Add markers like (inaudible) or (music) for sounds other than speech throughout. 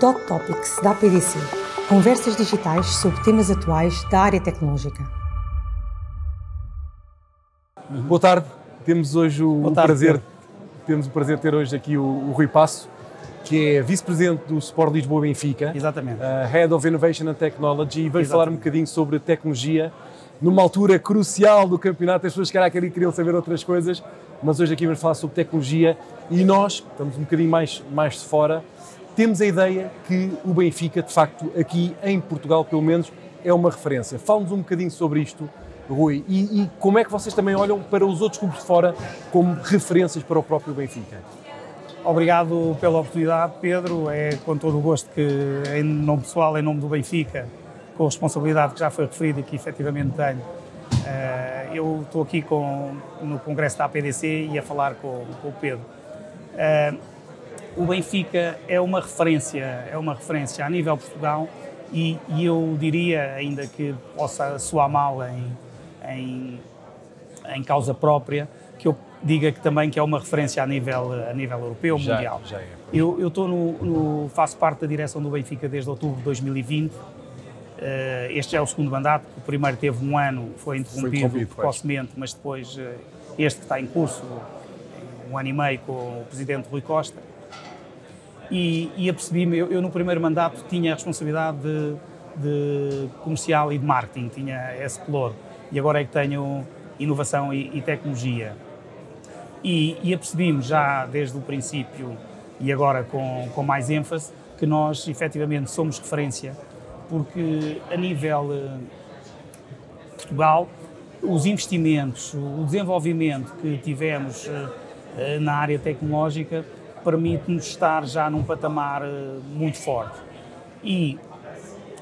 Dot Topics da APDC. Conversas digitais sobre temas atuais da área tecnológica. Boa tarde. Temos hoje o tarde, prazer, Pedro. temos o prazer de ter hoje aqui o, o Rui Passo, que é vice-presidente do Sport Lisboa Benfica, Exatamente. uh, Head of Innovation and Technology, e veio falar um bocadinho sobre tecnologia numa altura crucial do campeonato. As pessoas, queriam- queriam saber outras coisas, mas hoje aqui vamos falar sobre tecnologia e nós, que estamos um bocadinho mais, mais de fora, temos a ideia que o Benfica, de facto, aqui em Portugal, pelo menos, é uma referência. Fala-nos um bocadinho sobre isto, Rui, e, e como é que vocês também olham para os outros clubes de fora como referências para o próprio Benfica? Obrigado pela oportunidade, Pedro. É com todo o gosto que, em nome pessoal, em nome do Benfica, com a responsabilidade que já foi referida e que efetivamente tenho, eh, eu estou aqui com, no Congresso da APDC e a falar com, com o Pedro. O Benfica é uma referência, é uma referência a nível Portugal e, e eu diria, ainda que possa soar mal em, em, em causa própria, que eu diga que também que é uma referência a nível, a nível europeu, Já- mundial. já é. Eu, eu estou no, no- faço parte da direção do Benfica desde outubro de 2020. Eh, este já é o segundo mandato, o primeiro teve um ano, foi interrompido, precocemente, mas depois eh, este que está em curso, um ano e meio com o presidente Rui Costa. E, e apercebi-me, eu, eu no primeiro mandato tinha a responsabilidade de, de comercial e de marketing, tinha esse pelouro. E agora é que tenho inovação e, e tecnologia. E, e apercebi-me já desde o princípio e agora com, com mais ênfase que nós efetivamente somos referência porque a nível eh, Portugal os investimentos, o desenvolvimento que tivemos eh, eh, na área tecnológica permite-nos estar já num patamar eh, muito forte. E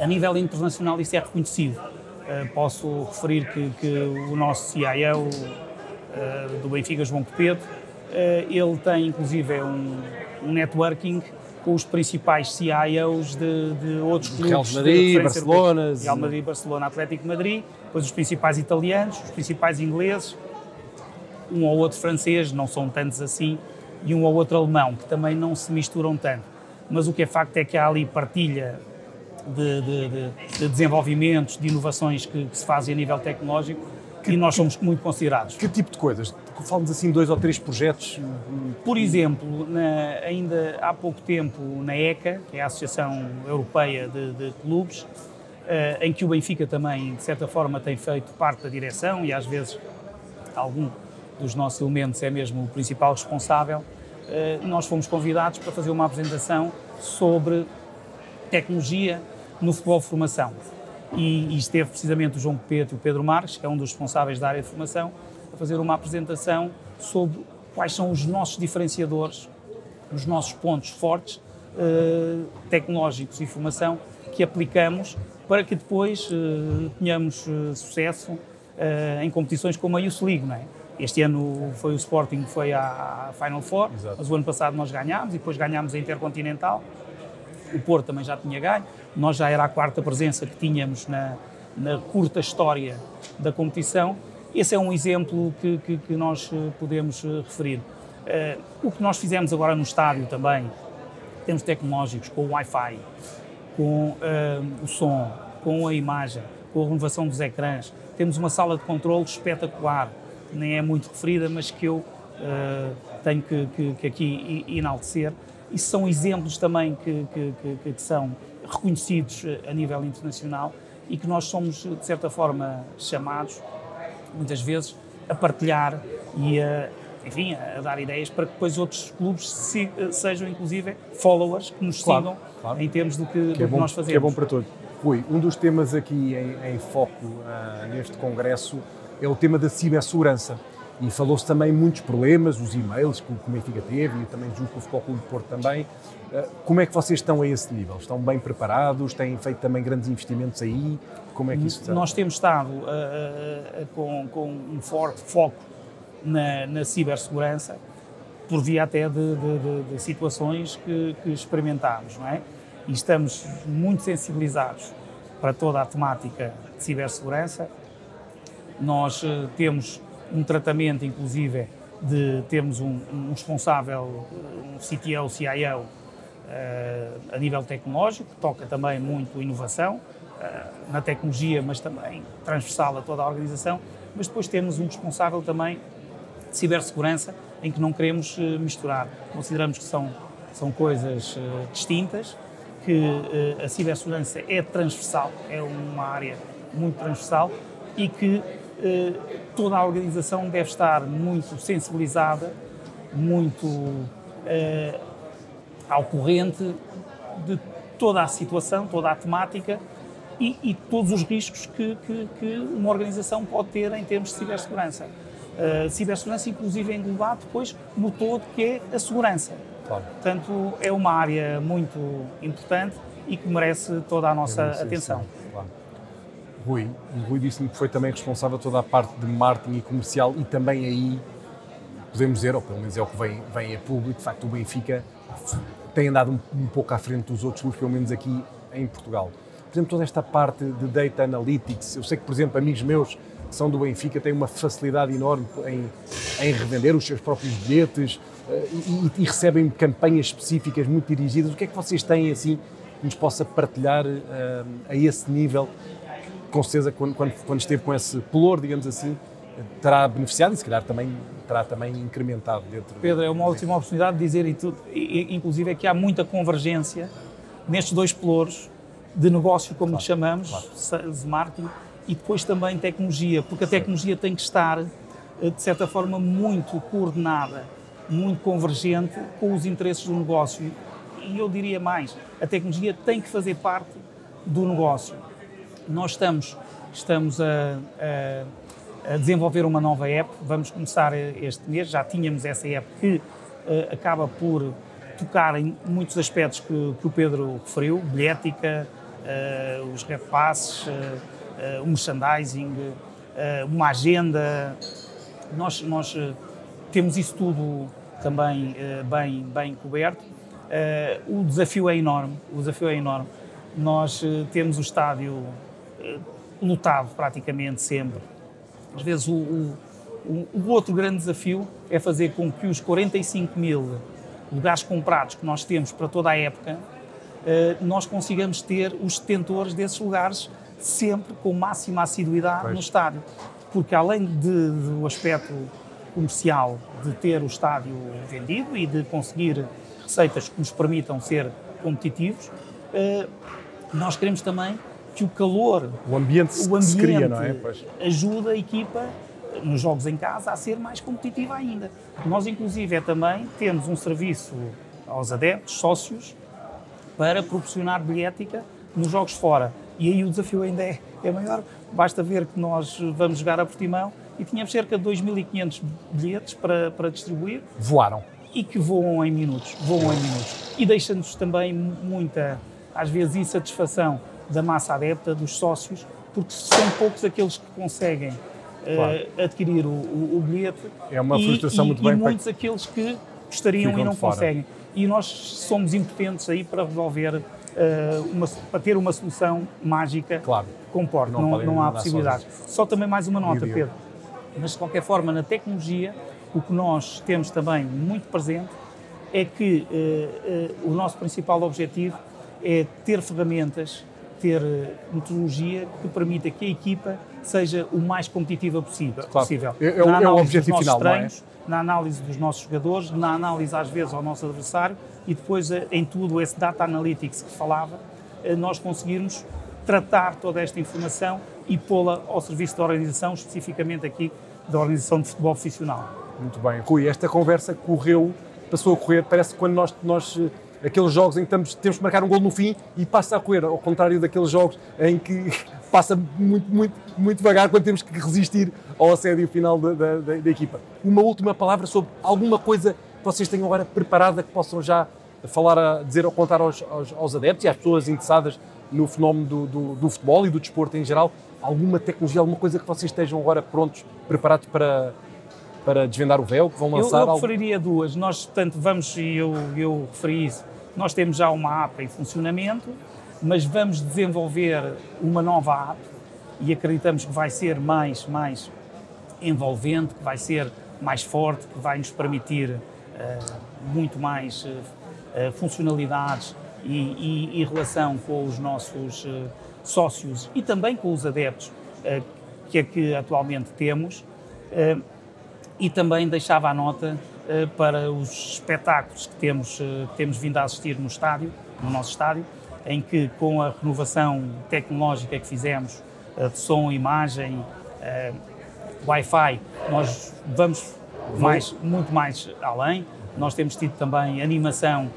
a nível internacional isso é reconhecido. Eh, Posso referir que, que o nosso CIO eh, do Benfica, João Copeto, ele tem inclusive um, um networking com os principais CIOs de, de outros clubes. Real Madrid, Barcelona. Real Madrid, Barcelona, Atlético Madrid, depois os principais italianos, os principais ingleses, um ou outro francês, não são tantos assim, e um ou outro alemão, que também não se misturam tanto. Mas o que é facto é que há ali partilha de, de- de- de desenvolvimentos, de inovações que, que se fazem a nível tecnológico e nós somos muito considerados. Que tipo de coisas? Fala-nos assim dois ou três projetos. Por exemplo, na- ainda há pouco tempo na ECA, que é a Associação Europeia de, Clubes, eh, em que o Benfica também, de certa forma, tem feito parte da direção e às vezes algum dos nossos elementos é mesmo o principal responsável, nós fomos convidados para fazer uma apresentação sobre tecnologia no futebol de formação. E, e esteve precisamente o João Peto e o Pedro Marques, que é um dos responsáveis da área de formação, a fazer uma apresentação sobre quais são os nossos diferenciadores, os nossos pontos fortes eh, tecnológicos e formação que aplicamos para que depois eh, tenhamos eh, sucesso eh, em competições como a Youth League, não é? Este ano foi o Sporting que foi à Final Four, Exato. mas o ano passado nós ganhámos e depois ganhámos a Intercontinental o Porto também já tinha ganho, nós já era a quarta presença que tínhamos na, na curta história da competição. Esse é um exemplo que, que- que nós eh, podemos eh, referir. Eh, o que nós fizemos agora no estádio também, temos tecnológicos com o Wi-Fi, com eh, o som, com a imagem, com a renovação dos ecrãs. Temos uma sala de controle espetacular, nem é muito referida, mas que eu eh, tenho que, que- que aqui enaltecer. Isso são exemplos também que, que- que- que são reconhecidos eh, a nível internacional e que nós somos, de certa forma, chamados, muitas vezes, a partilhar e a, enfim, a dar ideias para que depois outros clubes se- sejam, inclusive, followers que nos Claro, sigam claro. em termos do que, é, que bom, nós que é fazemos. bom para todos. Rui, um dos temas aqui em, em foco ah, neste congresso é o tema da cibersegurança. E falou-se também muitos problemas, os e-mails que o Benfica teve e também julgo que o Futebol Clube de Porto também. Ah, como é que vocês estão a esse nível? Estão bem preparados? Têm feito também grandes investimentos aí? Como é que isso está? Nós temos estado ah, com, com um forte foco na, na cibersegurança, por via até de, de- de- de situações que, que experimentámos, não é? E estamos muito sensibilizados para toda a temática de cibersegurança. Nós eh, temos um tratamento, inclusive, de termos um, um responsável, um CTO, CIO, a nível tecnológico, toca também muito inovação na tecnologia, mas também transversal a toda a organização. Mas depois temos um responsável também de cibersegurança, em que não queremos misturar. Consideramos que são, são coisas distintas, que a cibersegurança é transversal, é uma área muito transversal e que toda a organização deve estar muito sensibilizada, muito ao corrente de toda a situação, toda a temática e, e todos os riscos que, que, que, uma organização pode ter em termos de cibersegurança. Uh, cibersegurança, inclusive, é englobado depois no todo que é a segurança. Claro. Portanto, é uma área muito importante e que merece toda a nossa atenção. Rui, Rui disse-me que foi também responsável toda a parte de marketing e comercial e também aí podemos dizer, ou pelo menos é o que vem, vem a público, de facto o Benfica tem andado um, um pouco à frente dos outros clubes, pelo menos aqui em Portugal. Por exemplo, toda esta parte de data analytics, eu sei que, por exemplo, amigos meus que são do Benfica têm uma facilidade enorme em, em revender os seus próprios bilhetes uh, e, e, recebem campanhas específicas muito dirigidas. O que é que vocês têm assim que nos possa partilhar uh, a esse nível? Com certeza, quando, quando, quando esteve com esse pelour, digamos assim, terá beneficiado e se calhar também terá também incrementado dentro. Pedro, é uma ótima oportunidade de dizer, e tudo, inclusive, é que há muita convergência nestes dois pelouros de negócio, como claro, lhe chamamos, claro. sales marketing, e depois também tecnologia, porque a tecnologia tem que estar, eh, de certa forma, muito coordenada, muito convergente com os interesses do negócio. E eu diria mais, a tecnologia tem que fazer parte do negócio. Nós estamos, estamos a, a a desenvolver uma nova app. Vamos começar este mês, já tínhamos essa app que uh, acaba por tocar em muitos aspectos que, que o Pedro referiu, bilhética, uh, os repasses, uh, o merchandising, uma agenda. Nós, nós temos isso tudo também bem, bem coberto. o desafio é enorme, o desafio é enorme. Nós temos o estádio lotado praticamente sempre às vezes, o, o, o, outro grande desafio é fazer com que os 45 mil lugares comprados que nós temos para toda a época, eh, nós consigamos ter os detentores desses lugares sempre com máxima assiduidade pois. no estádio. Porque além de, do aspecto comercial de ter o estádio vendido e de conseguir receitas que nos permitam ser competitivos, eh, nós queremos também que o calor, o ambiente, o ambiente cria, não é? Pois. ajuda a equipa nos jogos em casa a ser mais competitiva ainda. Nós, inclusive, é também temos um serviço aos adeptos, sócios, para proporcionar bilhética nos jogos fora. E aí o desafio ainda é, é maior. Basta ver que nós vamos jogar a Portimão e tínhamos cerca de 2.500 bilhetes para, para distribuir. Voaram. E que voam em minutos, voam em minutos. E deixa-nos também muita, às vezes, insatisfação da massa adepta, dos sócios, porque são poucos aqueles que conseguem eh, claro. uh, adquirir o, o, o, bilhete. É uma frustração e, muito e, bem. E muitos aqueles que gostariam e não conseguem. E nós somos impotentes aí para resolver, uh, uma, para ter uma solução mágica claro. que comporte. Não, não, não há possibilidade. Só também mais uma nota, Pedro. Mas de qualquer forma, na tecnologia, o que nós temos também muito presente é que uh, o nosso principal objetivo é ter ferramentas ter eh, metodologia que permita que a equipa seja o mais competitiva possível. Claro. possível. É, é, é o objetivo final, treinos, não é? Na análise dos nossos jogadores, na análise às vezes ao nosso adversário e depois eh, em tudo esse data analytics que falava, eh, nós conseguirmos tratar toda esta informação e pô-la ao serviço da organização, especificamente aqui da organização de futebol profissional. Muito bem. Rui, esta conversa correu, passou a correr, parece que quando nós, nós aqueles jogos em que estamos, temos que marcar um gol no fim e passa a correr, ao contrário daqueles jogos em que (laughs) passa muito, muito, muito devagar quando temos que resistir ao assédio final da, da, da, equipa. Uma última palavra sobre alguma coisa que vocês tenham agora preparada que possam já falar, a dizer ou contar aos, aos, aos, adeptos e às pessoas interessadas no fenómeno do, do, do, futebol e do desporto em geral, alguma tecnologia, alguma coisa que vocês estejam agora prontos, preparados para, para desvendar o véu, que vão lançar? Eu, eu referiria duas. Nós, portanto, vamos, e eu, eu referi isso, nós temos já uma app em funcionamento, mas vamos desenvolver uma nova app e acreditamos que vai ser mais, mais envolvente, que vai ser mais forte, que vai nos permitir uh, muito mais uh, funcionalidades e, e, e, relação com os nossos sócios e também com os adeptos que aqui atualmente temos. E também deixava a nota para os espetáculos que temos, que temos vindo a assistir no estádio, no nosso estádio, em que com a renovação tecnológica que fizemos de som, imagem, Wi-Fi, nós vamos mais, muito mais além. Nós temos tido também animação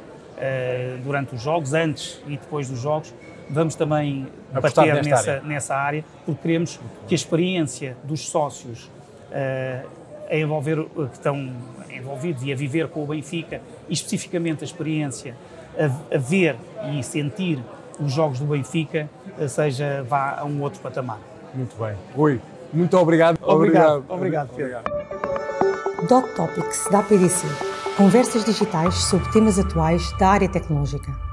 durante os jogos, antes e depois dos jogos. Vamos também Apostar bater nessa área. nessa área, porque queremos que a experiência dos sócios a envolver, que estão envolvidos e a viver com o Benfica, e especificamente a experiência a, a ver e sentir os jogos do Benfica, uh, seja vá a um outro patamar. Muito bem. Rui, muito obrigado. Obrigado, obrigado, Pedro. Dot Topics da PDC. Conversas digitais sobre temas atuais da área tecnológica.